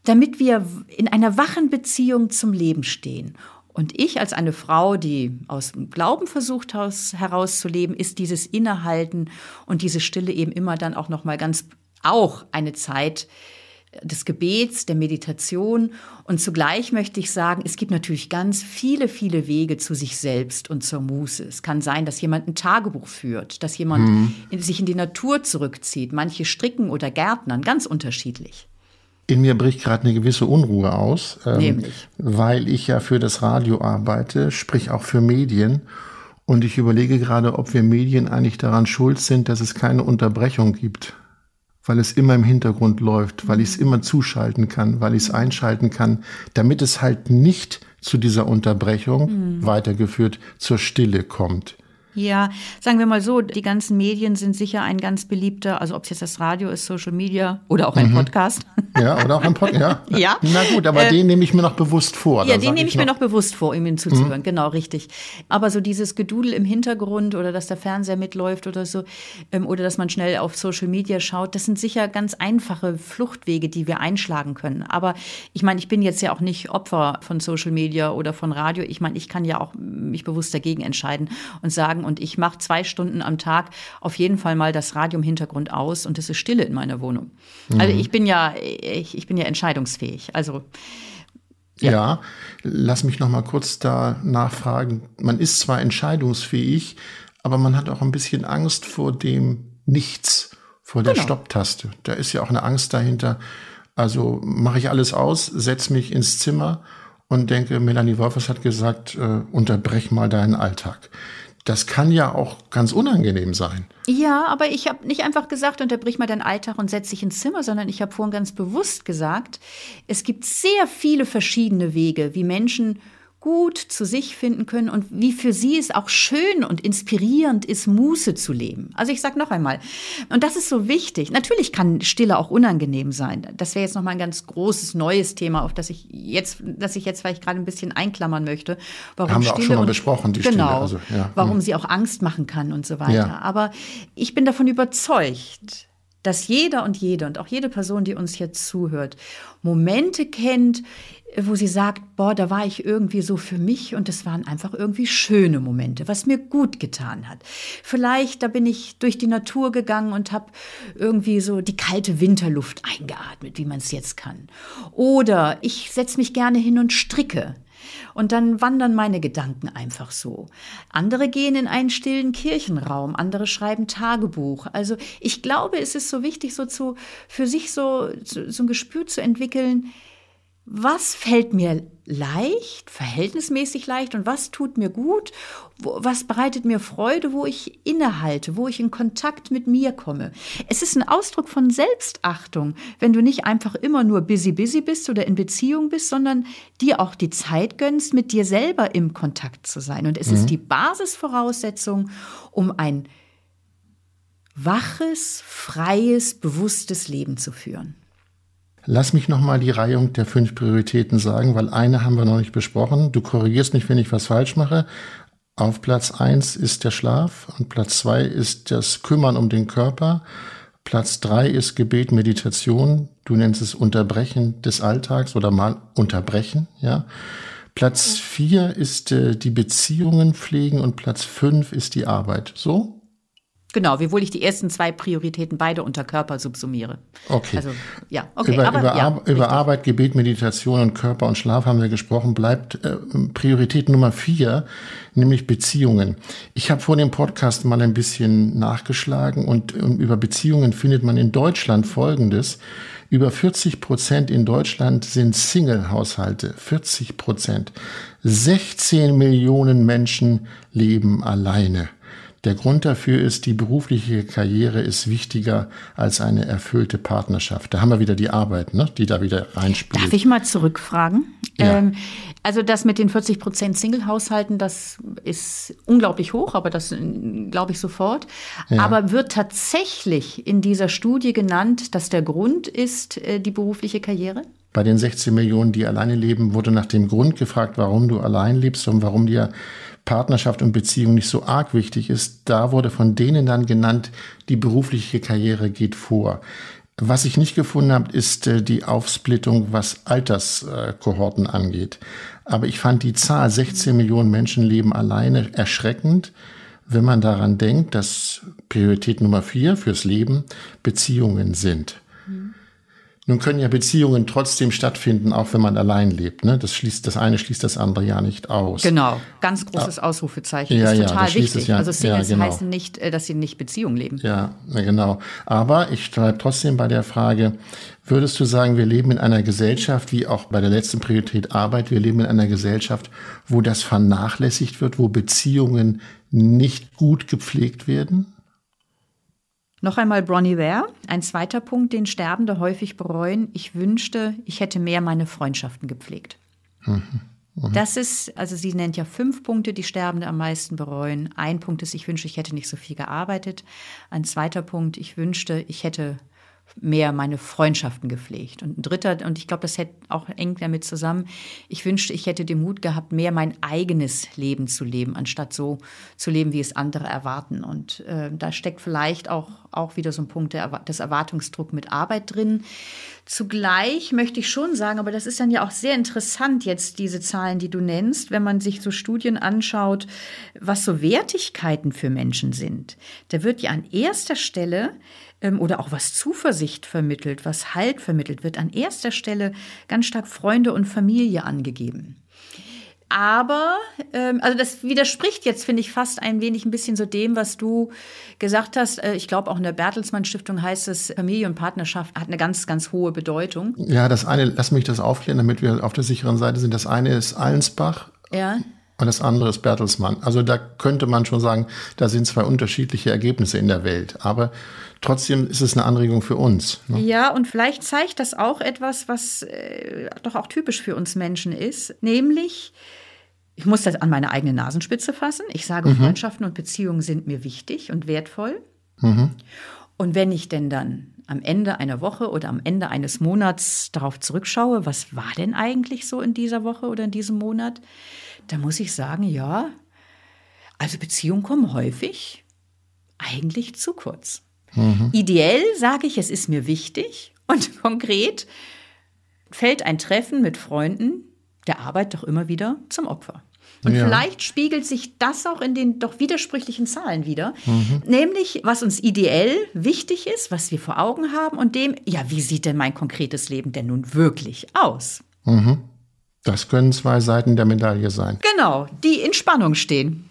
S2: damit wir in einer wachen Beziehung zum Leben stehen. Und ich als eine Frau, die aus dem Glauben versucht herauszuleben, ist dieses Innehalten und diese Stille eben immer dann auch noch mal ganz auch eine Zeit des Gebets, der Meditation. Und zugleich möchte ich sagen, es gibt natürlich ganz viele, viele Wege zu sich selbst und zur Muße. Es kann sein, dass jemand ein Tagebuch führt, dass jemand mhm. sich in die Natur zurückzieht. Manche stricken oder gärtnern, ganz unterschiedlich
S1: in mir bricht gerade eine gewisse Unruhe aus, ähm, weil ich ja für das Radio arbeite, sprich auch für Medien. Und ich überlege gerade, ob wir Medien eigentlich daran schuld sind, dass es keine Unterbrechung gibt. Weil es immer im Hintergrund läuft, weil ich es immer zuschalten kann, weil ich es einschalten kann, damit es halt nicht zu dieser Unterbrechung mhm. weitergeführt zur Stille kommt.
S2: Ja, sagen wir mal so, die ganzen Medien sind sicher ein ganz beliebter, also ob es jetzt das Radio ist, Social Media oder auch ein mhm. Podcast.
S1: Ja, oder auch ein Podcast, ja. ja. Na gut, aber äh, den nehme ich mir noch bewusst vor.
S2: Ja, den nehme ich, ich mir noch bewusst vor, ihm zuzuhören, mhm. genau, richtig. Aber so dieses Gedudel im Hintergrund oder dass der Fernseher mitläuft oder so, ähm, oder dass man schnell auf Social Media schaut, das sind sicher ganz einfache Fluchtwege, die wir einschlagen können. Aber ich meine, ich bin jetzt ja auch nicht Opfer von Social Media oder von Radio. Ich meine, ich kann ja auch mich bewusst dagegen entscheiden und sagen, und ich mache zwei Stunden am Tag auf jeden Fall mal das Radio im Hintergrund aus und es ist Stille in meiner Wohnung. Mhm. Also ich bin ja, ich, ich bin ja entscheidungsfähig. Also
S1: ja. ja, lass mich noch mal kurz da nachfragen. Man ist zwar entscheidungsfähig, aber man hat auch ein bisschen Angst vor dem Nichts, vor der
S2: Genau.
S1: Stopptaste. Da ist ja auch eine Angst dahinter. Also mache ich alles aus, setz mich ins Zimmer und denke, Melanie Wolfers hat gesagt, äh, unterbrech mal deinen Alltag. Das kann ja auch ganz unangenehm sein.
S2: Ja, aber ich habe nicht einfach gesagt, unterbrich mal deinen Alltag und setz dich ins Zimmer, sondern ich habe vorhin ganz bewusst gesagt, es gibt sehr viele verschiedene Wege, wie Menschen gut zu sich finden können und wie für sie es auch schön und inspirierend ist, Muße zu leben. Also ich sage noch einmal, und das ist so wichtig. Natürlich kann Stille auch unangenehm sein. Das wäre jetzt noch mal ein ganz großes neues Thema, auf das ich jetzt, das ich jetzt vielleicht gerade ein bisschen einklammern möchte. Warum
S1: Haben wir auch schon mal besprochen, die Stille.
S2: genau,
S1: Also, ja.
S2: warum
S1: Hm.
S2: sie auch Angst machen kann und so weiter.
S1: Ja.
S2: Aber ich bin davon überzeugt, dass jeder und jede und auch jede Person, die uns hier zuhört, Momente kennt, wo sie sagt, boah, da war ich irgendwie so für mich und es waren einfach irgendwie schöne Momente, was mir gut getan hat. Vielleicht, da bin ich durch die Natur gegangen und habe irgendwie so die kalte Winterluft eingeatmet, wie man es jetzt kann. Oder ich setze mich gerne hin und stricke. Und dann wandern meine Gedanken einfach so. Andere gehen in einen stillen Kirchenraum, andere schreiben Tagebuch. Also ich glaube, es ist so wichtig, so zu, für sich so, so, so ein Gespür zu entwickeln, was fällt mir leicht, verhältnismäßig leicht und was tut mir gut, was bereitet mir Freude, wo ich innehalte, wo ich in Kontakt mit mir komme. Es ist ein Ausdruck von Selbstachtung, wenn du nicht einfach immer nur busy busy bist oder in Beziehung bist, sondern dir auch die Zeit gönnst, mit dir selber im Kontakt zu sein. Und es ist die Basisvoraussetzung, um ein waches, freies, bewusstes Leben zu führen.
S1: Lass mich nochmal die Reihung der fünf Prioritäten sagen, weil eine haben wir noch nicht besprochen. Du korrigierst mich, wenn ich was falsch mache. Auf Platz eins ist der Schlaf und Platz zwei ist das Kümmern um den Körper. Platz drei ist Gebet, Meditation. Du nennst es Unterbrechen des Alltags oder mal Unterbrechen, ja. Platz vier ist äh, die Beziehungen pflegen und Platz fünf ist die Arbeit. So?
S2: Genau, wiewohl ich die ersten zwei Prioritäten beide unter Körper subsumiere.
S1: Okay.
S2: Also, ja, okay.
S1: über,
S2: aber,
S1: über,
S2: ja,
S1: Ar über Arbeit, Gebet, Meditation und Körper und Schlaf haben wir gesprochen. Bleibt äh, Priorität Nummer vier, nämlich Beziehungen. Ich habe vor dem Podcast mal ein bisschen nachgeschlagen und, und über Beziehungen findet man in Deutschland Folgendes. Über 40 Prozent in Deutschland sind Single-Haushalte. 40 Prozent. 16 Millionen Menschen leben alleine. Der Grund dafür ist, die berufliche Karriere ist wichtiger als eine erfüllte Partnerschaft. Da haben wir wieder die Arbeit, ne, die da wieder reinspielt.
S2: Darf ich mal zurückfragen?
S1: Ja.
S2: Ähm, also das mit den 40 Prozent Single-Haushalten, das ist unglaublich hoch, aber das äh, glaube ich sofort.
S1: Ja.
S2: Aber wird tatsächlich in dieser Studie genannt, dass der Grund ist äh, die berufliche Karriere?
S1: Bei den 16 Millionen, die alleine leben, wurde nach dem Grund gefragt, warum du allein lebst und warum dir Partnerschaft und Beziehung nicht so arg wichtig ist. Da wurde von denen dann genannt, die berufliche Karriere geht vor. Was ich nicht gefunden habe, ist äh, die Aufsplittung, was Alterskohorten angeht. Aber ich fand die Zahl 16 Millionen Menschen leben alleine erschreckend, wenn man daran denkt, dass Priorität Nummer vier fürs Leben Beziehungen sind. Nun können ja Beziehungen trotzdem stattfinden, auch wenn man allein lebt. Ne? Das schließt das eine schließt das andere ja nicht aus.
S2: Genau, ganz großes Ausrufezeichen.
S1: Ja,
S2: ist
S1: ja,
S2: total
S1: das schließt
S2: wichtig.
S1: es ja-
S2: also Singles
S1: ja, genau.
S2: heißen nicht, äh, dass sie nicht Beziehung leben.
S1: Ja, na genau. Aber ich bleibe trotzdem bei der Frage, würdest du sagen, wir leben in einer Gesellschaft, wie auch bei der letzten Priorität Arbeit, wir leben in einer Gesellschaft, wo das vernachlässigt wird, wo Beziehungen nicht gut gepflegt werden?
S2: Noch einmal Bronnie Ware. Ein zweiter Punkt, den Sterbende häufig bereuen. Ich wünschte, ich hätte mehr meine Freundschaften gepflegt. Das ist, also sie nennt ja fünf Punkte, die Sterbende am meisten bereuen. Ein Punkt ist, ich wünschte, ich hätte nicht so viel gearbeitet. Ein zweiter Punkt, ich wünschte, ich hätte mehr meine Freundschaften gepflegt. Und ein dritter, und ich glaube, das hätte auch eng damit zusammen, ich wünschte, ich hätte den Mut gehabt, mehr mein eigenes Leben zu leben, anstatt so zu leben, wie es andere erwarten. Und äh, da steckt vielleicht auch, auch wieder so ein Punkt des Erwartungsdruck mit Arbeit drin. Zugleich möchte ich schon sagen, aber das ist dann ja auch sehr interessant jetzt, diese Zahlen, die du nennst, wenn man sich so Studien anschaut, was so Wertigkeiten für Menschen sind. Da wird ja an erster Stelle oder auch was Zuversicht vermittelt, was Halt vermittelt wird, an erster Stelle ganz stark Freunde und Familie angegeben. Aber, ähm, also das widerspricht jetzt, finde ich, fast ein wenig ein bisschen so dem, was du gesagt hast. Äh, ich glaube, auch in der Bertelsmann Stiftung heißt es, Familie und Partnerschaft hat eine ganz, ganz hohe Bedeutung.
S1: Ja, das eine, lass mich das aufklären, damit wir auf der sicheren Seite sind. Das eine ist Allensbach.
S2: Ja.
S1: Und das andere ist Bertelsmann. Also da könnte man schon sagen, da sind zwei unterschiedliche Ergebnisse in der Welt. Aber trotzdem ist es eine Anregung für uns.
S2: Ne? Ja, und vielleicht zeigt das auch etwas, was äh, doch auch typisch für uns Menschen ist, nämlich ich muss das an meine eigene Nasenspitze fassen. Ich sage, mhm. Freundschaften und Beziehungen sind mir wichtig und wertvoll. Mhm. Und wenn ich denn dann am Ende einer Woche oder am Ende eines Monats darauf zurückschaue, was war denn eigentlich so in dieser Woche oder in diesem Monat, da muss ich sagen, ja, also Beziehungen kommen häufig eigentlich zu kurz. Mhm. Ideell sage ich, es ist mir wichtig und konkret fällt ein Treffen mit Freunden der Arbeit doch immer wieder zum Opfer. Und ja. vielleicht spiegelt sich das auch in den doch widersprüchlichen Zahlen wieder. Mhm. Nämlich, was uns ideell wichtig ist, was wir vor Augen haben und dem, ja, wie sieht denn mein konkretes Leben denn nun wirklich aus?
S1: Mhm. Das können zwei Seiten der Medaille sein.
S2: Genau, die in Spannung stehen.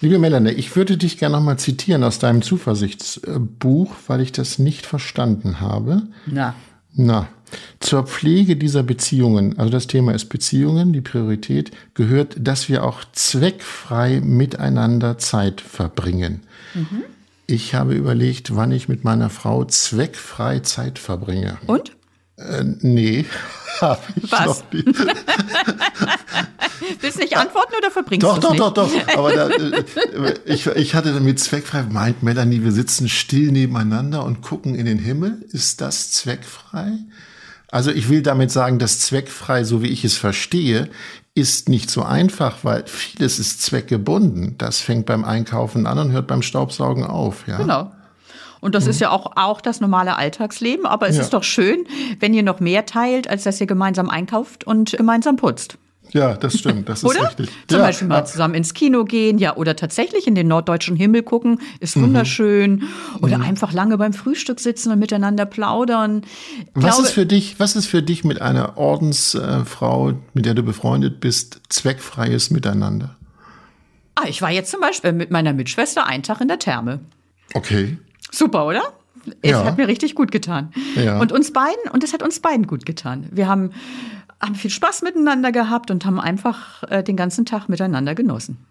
S1: Liebe Melanie, ich würde dich gerne noch mal zitieren aus deinem Zuversichtsbuch, weil ich das nicht verstanden habe.
S2: Na.
S1: Na, zur Pflege dieser Beziehungen, also das Thema ist Beziehungen, die Priorität, gehört, dass wir auch zweckfrei miteinander Zeit verbringen. Mhm. Ich habe überlegt, wann ich mit meiner Frau zweckfrei Zeit verbringe.
S2: Und?
S1: Äh, nee, habe ich Was? noch nicht.
S2: Willst du nicht antworten oder verbringst
S1: du
S2: es
S1: nicht? Doch, doch, doch. Aber da, äh, ich, ich hatte damit zweckfrei, meint Melanie, wir sitzen still nebeneinander und gucken in den Himmel. Ist das zweckfrei? Also ich will damit sagen, dass zweckfrei, so wie ich es verstehe, ist nicht so einfach, weil vieles ist zweckgebunden. Das fängt beim Einkaufen an und hört beim Staubsaugen auf. Ja?
S2: Genau. Und das mhm. ist ja auch, auch das normale Alltagsleben. Aber es ja. ist doch schön, wenn ihr noch mehr teilt, als dass ihr gemeinsam einkauft und gemeinsam putzt.
S1: Ja, das stimmt, das ist richtig.
S2: Zum
S1: ja.
S2: Beispiel mal zusammen ins Kino gehen, ja, oder tatsächlich in den norddeutschen Himmel gucken, ist mhm. wunderschön. Mhm. Oder mhm. einfach lange beim Frühstück sitzen und miteinander plaudern.
S1: was glaube, ist für dich, was ist für dich mit einer Ordensfrau, mit der du befreundet bist, zweckfreies Miteinander?
S2: Ah, ich war jetzt zum Beispiel mit meiner Mitschwester einen Tag in der Therme.
S1: Okay.
S2: Super, oder? Es ja. hat mir richtig gut getan. Ja. Und uns beiden, und es hat uns beiden gut getan. Wir haben, haben viel Spaß miteinander gehabt und haben einfach äh, den ganzen Tag miteinander genossen.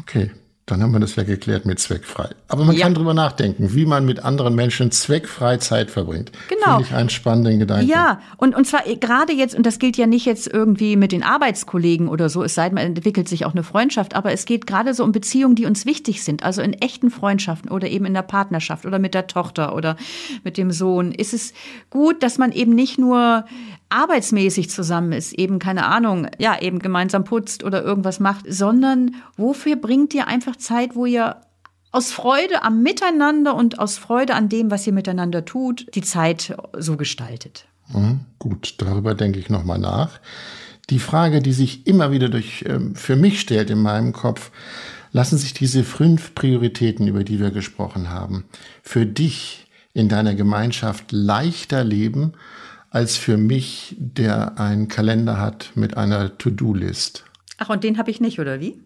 S1: Okay. Dann haben wir das ja geklärt mit zweckfrei. Aber man ja. kann drüber nachdenken, wie man mit anderen Menschen zweckfrei Zeit verbringt.
S2: Genau.
S1: Finde ich einen spannenden Gedanken.
S2: Ja, und, und zwar äh, gerade jetzt, und das gilt ja nicht jetzt irgendwie mit den Arbeitskollegen oder so, es sei denn, man entwickelt sich auch eine Freundschaft, aber es geht gerade so um Beziehungen, die uns wichtig sind. Also in echten Freundschaften oder eben in der Partnerschaft oder mit der Tochter oder mit dem Sohn. Ist es gut, dass man eben nicht nur arbeitsmäßig zusammen ist, eben keine Ahnung, ja, eben gemeinsam putzt oder irgendwas macht, sondern wofür bringt ihr einfach Zeit, wo ihr aus Freude am Miteinander und aus Freude an dem, was ihr miteinander tut, die Zeit so gestaltet.
S1: Mhm, gut, darüber denke ich nochmal nach. Die Frage, die sich immer wieder durch, ähm, für mich stellt in meinem Kopf, lassen sich diese fünf Prioritäten, über die wir gesprochen haben, für dich in deiner Gemeinschaft leichter leben als für mich, der einen Kalender hat mit einer To-Do-List.
S2: Ach, und den habe ich nicht, oder wie?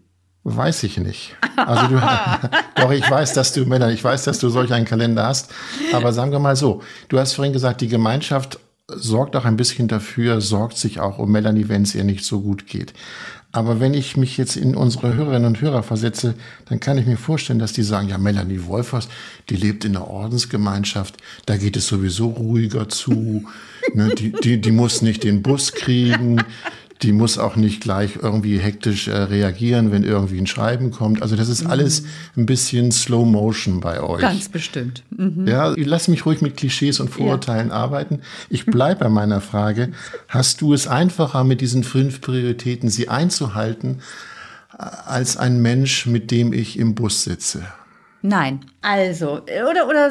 S1: Weiß ich nicht. Also du, doch, ich weiß, dass du, Männer, ich weiß, dass du solch einen Kalender hast. Aber sagen wir mal so, du hast vorhin gesagt, die Gemeinschaft sorgt auch ein bisschen dafür, sorgt sich auch um Melanie, wenn es ihr nicht so gut geht. Aber wenn ich mich jetzt in unsere Hörerinnen und Hörer versetze, dann kann ich mir vorstellen, dass die sagen, ja, Melanie Wolfers, die lebt in der Ordensgemeinschaft, da geht es sowieso ruhiger zu, ne, die, die, die muss nicht den Bus kriegen, die muss auch nicht gleich irgendwie hektisch äh, reagieren, wenn irgendwie ein Schreiben kommt. Also das ist mhm. alles ein bisschen Slow Motion bei euch.
S2: Ganz bestimmt.
S1: Mhm. Ja, lass mich ruhig mit Klischees und Vorurteilen ja. arbeiten. Ich bleibe bei meiner Frage. Hast du es einfacher mit diesen fünf Prioritäten, sie einzuhalten, äh, als ein Mensch, mit dem ich im Bus sitze?
S2: Nein. Also, oder, oder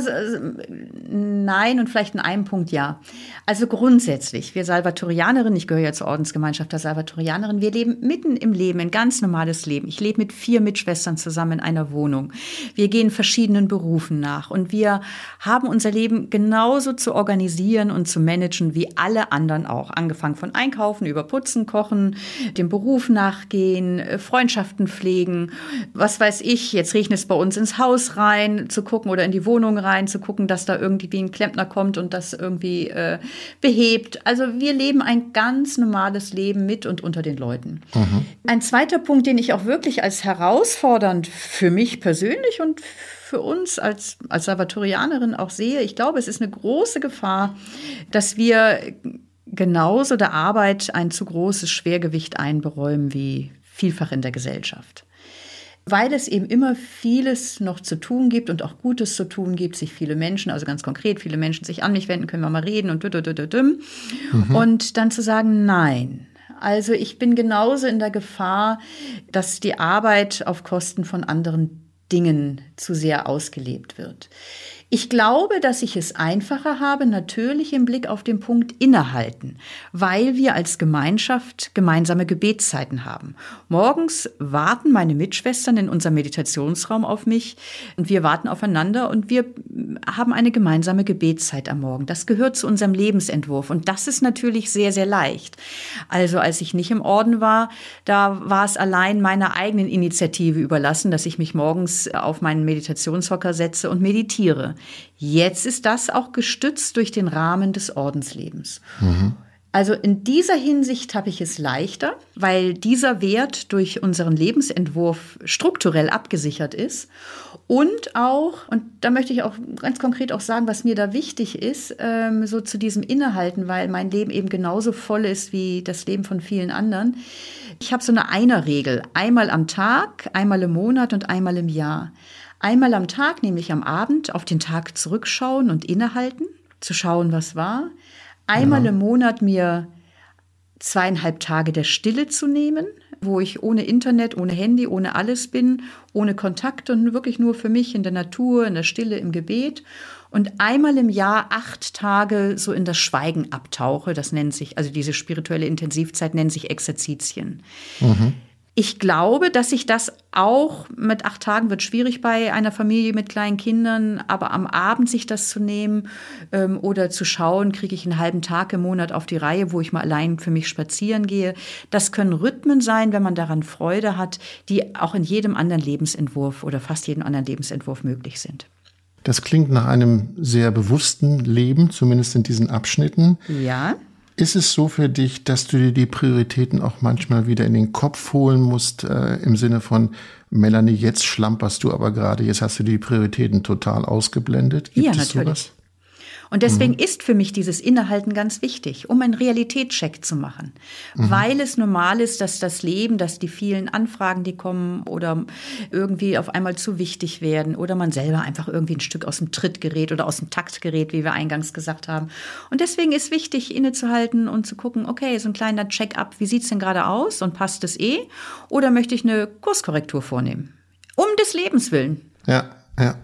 S2: nein und vielleicht in einem Punkt ja. Also grundsätzlich, wir Salvatorianerinnen, ich gehöre ja zur Ordensgemeinschaft der Salvatorianerinnen, wir leben mitten im Leben, ein ganz normales Leben. Ich lebe mit vier Mitschwestern zusammen in einer Wohnung. Wir gehen verschiedenen Berufen nach und wir haben unser Leben genauso zu organisieren und zu managen wie alle anderen auch. Angefangen von Einkaufen, über Putzen, Kochen, dem Beruf nachgehen, Freundschaften pflegen, was weiß ich, jetzt regnet es bei uns ins Haus rein, zu gucken oder in die Wohnung rein zu gucken, dass da irgendwie ein Klempner kommt und das irgendwie äh, behebt. Also wir leben ein ganz normales Leben mit und unter den Leuten. Mhm. Ein zweiter Punkt, den ich auch wirklich als herausfordernd für mich persönlich und für uns als, als Salvatorianerin auch sehe, ich glaube, es ist eine große Gefahr, dass wir genauso der Arbeit ein zu großes Schwergewicht einberäumen wie vielfach in der Gesellschaft weil es eben immer vieles noch zu tun gibt und auch Gutes zu tun gibt, sich viele Menschen, also ganz konkret, viele Menschen sich an mich wenden, können wir mal reden und mhm. und dann zu sagen, nein. Also ich bin genauso in der Gefahr, dass die Arbeit auf Kosten von anderen Dingen zu sehr ausgelebt wird. Ich glaube, dass ich es einfacher habe, natürlich im Blick auf den Punkt innehalten, weil wir als Gemeinschaft gemeinsame Gebetszeiten haben. Morgens warten meine Mitschwestern in unserem Meditationsraum auf mich und wir warten aufeinander und wir haben eine gemeinsame Gebetszeit am Morgen. Das gehört zu unserem Lebensentwurf und das ist natürlich sehr, sehr leicht. Also als ich nicht im Orden war, da war es allein meiner eigenen Initiative überlassen, dass ich mich morgens auf meinen Meditationshocker setze und meditiere. Jetzt ist das auch gestützt durch den Rahmen des Ordenslebens. Mhm. Also in dieser Hinsicht habe ich es leichter, weil dieser Wert durch unseren Lebensentwurf strukturell abgesichert ist und auch, und da möchte ich auch ganz konkret auch sagen, was mir da wichtig ist, ähm, so zu diesem Innehalten, weil mein Leben eben genauso voll ist wie das Leben von vielen anderen. Ich habe so eine Einerregel, einmal am Tag, einmal im Monat und einmal im Jahr. Einmal am Tag, nämlich am Abend, auf den Tag zurückschauen und innehalten, zu schauen, was war. Einmal ja. im Monat mir zweieinhalb Tage der Stille zu nehmen, wo ich ohne Internet, ohne Handy, ohne alles bin, ohne Kontakt und wirklich nur für mich in der Natur, in der Stille, im Gebet. Und einmal im Jahr acht Tage so in das Schweigen abtauche. Das nennt sich, also diese spirituelle Intensivzeit nennt sich Exerzitien. Mhm. Ich glaube, dass sich das auch mit acht Tagen wird schwierig bei einer Familie mit kleinen Kindern, aber am Abend sich das zu nehmen ähm, oder zu schauen, kriege ich einen halben Tag im Monat auf die Reihe, wo ich mal allein für mich spazieren gehe. Das können Rhythmen sein, wenn man daran Freude hat, die auch in jedem anderen Lebensentwurf oder fast jedem anderen Lebensentwurf möglich sind.
S1: Das klingt nach einem sehr bewussten Leben, zumindest in diesen Abschnitten.
S2: Ja.
S1: Ist es so für dich, dass du dir die Prioritäten auch manchmal wieder in den Kopf holen musst, äh, im Sinne von, Melanie, jetzt schlamperst du aber gerade, jetzt hast du die Prioritäten total ausgeblendet?
S2: Gibt ja, natürlich. Sowas? Und deswegen mhm. ist für mich dieses Innehalten ganz wichtig, um einen Realitätscheck zu machen. Mhm. Weil es normal ist, dass das Leben, dass die vielen Anfragen, die kommen oder irgendwie auf einmal zu wichtig werden oder man selber einfach irgendwie ein Stück aus dem Tritt gerät oder aus dem Takt gerät, wie wir eingangs gesagt haben. Und deswegen ist wichtig, innezuhalten und zu gucken, okay, so ein kleiner Check-up, wie sieht's denn gerade aus und passt es eh? Oder möchte ich eine Kurskorrektur vornehmen? Um des Lebens willen.
S1: Ja, ja.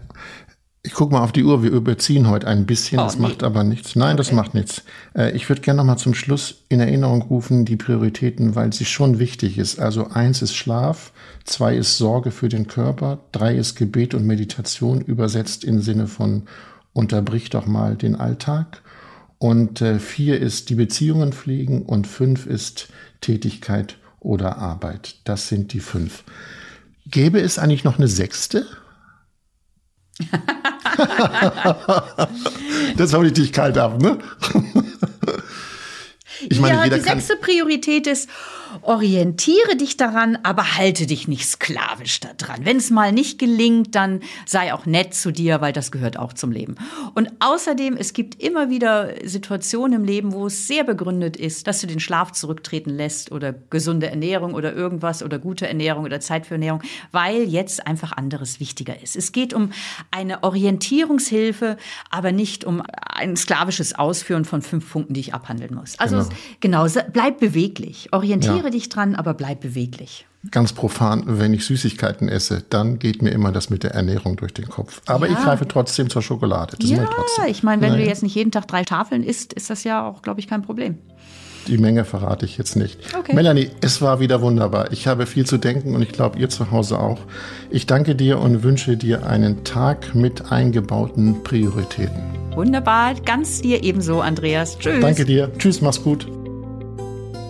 S1: Ich gucke mal auf die Uhr, wir überziehen heute ein bisschen, oh, das nee. macht aber nichts. Nein, das macht nichts. Äh, ich würde gerne noch mal zum Schluss in Erinnerung rufen, die Prioritäten, weil sie schon wichtig ist. Also eins ist Schlaf, zwei ist Sorge für den Körper, drei ist Gebet und Meditation, übersetzt im Sinne von unterbrich doch mal den Alltag. Und äh, vier ist die Beziehungen pflegen und fünf ist Tätigkeit oder Arbeit. Das sind die fünf. Gäbe es eigentlich noch eine sechste? das hole ich dich kalt ab, ne?
S2: ich meine, ja, die sechste Priorität ist, orientiere dich daran, aber halte dich nicht sklavisch daran. Wenn es mal nicht gelingt, dann sei auch nett zu dir, weil das gehört auch zum Leben. Und außerdem, es gibt immer wieder Situationen im Leben, wo es sehr begründet ist, dass du den Schlaf zurücktreten lässt oder gesunde Ernährung oder irgendwas oder gute Ernährung oder Zeit für Ernährung, weil jetzt einfach anderes wichtiger ist. Es geht um eine Orientierungshilfe, aber nicht um ein sklavisches Ausführen von fünf Punkten, die ich abhandeln muss. Also genau, genau bleib beweglich, orientiere ja. dich dran, aber bleib beweglich.
S1: ganz profan, wenn ich Süßigkeiten esse, dann geht mir immer das mit der Ernährung durch den Kopf. Aber ja. ich greife trotzdem zur Schokolade.
S2: Das ja, ich meine, wenn naja. du jetzt nicht jeden Tag drei Tafeln isst, ist das ja auch, glaube ich, kein Problem.
S1: Die Menge verrate ich jetzt nicht. Okay. Melanie, es war wieder wunderbar. Ich habe viel zu denken und ich glaube, ihr zu Hause auch. Ich danke dir und wünsche dir einen Tag mit eingebauten Prioritäten.
S2: Wunderbar, ganz dir ebenso, Andreas. Tschüss.
S1: Danke dir. Tschüss, mach's gut.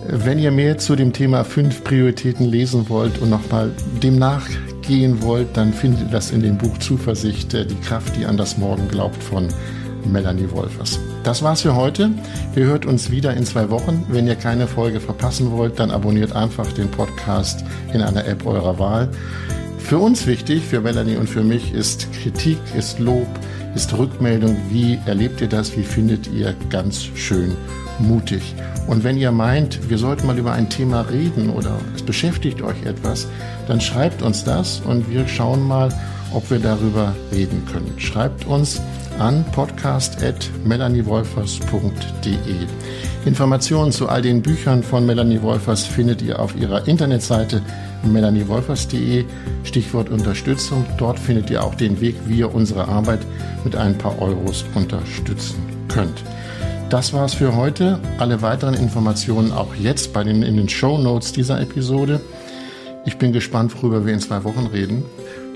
S1: Wenn ihr mehr zu dem Thema fünf Prioritäten lesen wollt und nochmal dem nachgehen wollt, dann findet ihr das in dem Buch Zuversicht, die Kraft, die an das Morgen glaubt von Melanie Wolfers. Das war's für heute. Ihr hört uns wieder in zwei Wochen. Wenn ihr keine Folge verpassen wollt, dann abonniert einfach den Podcast in einer App eurer Wahl. Für uns wichtig, für Melanie und für mich, ist Kritik, ist Lob, ist Rückmeldung. Wie erlebt ihr das? Wie findet ihr ganz schön mutig? Und wenn ihr meint, wir sollten mal über ein Thema reden oder es beschäftigt euch etwas, dann schreibt uns das und wir schauen mal, ob wir darüber reden können. Schreibt uns an podcast.melaniewolfers.de. Informationen zu all den Büchern von Melanie Wolfers findet ihr auf ihrer Internetseite melaniewolfers.de. Stichwort Unterstützung. Dort findet ihr auch den Weg, wie ihr unsere Arbeit mit ein paar Euros unterstützen könnt. Das war's für heute. Alle weiteren Informationen auch jetzt bei den, in den Show Notes dieser Episode. Ich bin gespannt, worüber wir in zwei Wochen reden.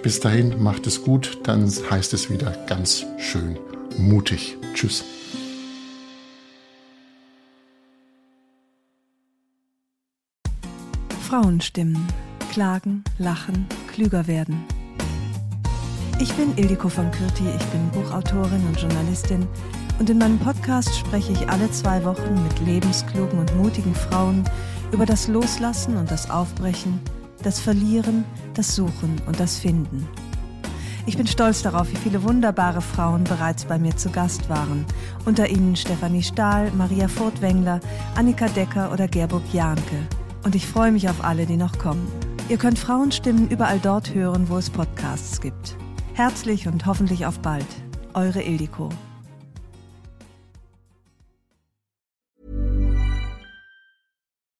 S1: Bis dahin, macht es gut, dann heißt es wieder ganz schön mutig. Tschüss.
S3: Frauenstimmen. Klagen, lachen, klüger werden. Ich bin Ildiko von Kürti, ich bin Buchautorin und Journalistin und in meinem Podcast spreche ich alle zwei Wochen mit lebensklugen und mutigen Frauen über das Loslassen und das Aufbrechen, das Verlieren, das Suchen und das Finden. Ich bin stolz darauf, wie viele wunderbare Frauen bereits bei mir zu Gast waren. Unter ihnen Stefanie Stahl, Maria Furtwängler, Annika Decker oder Gerburg Jahnke. Und ich freue mich auf alle, die noch kommen. Ihr könnt Frauenstimmen überall dort hören, wo es Podcasts gibt. Herzlich und hoffentlich auf bald. Eure Ildiko.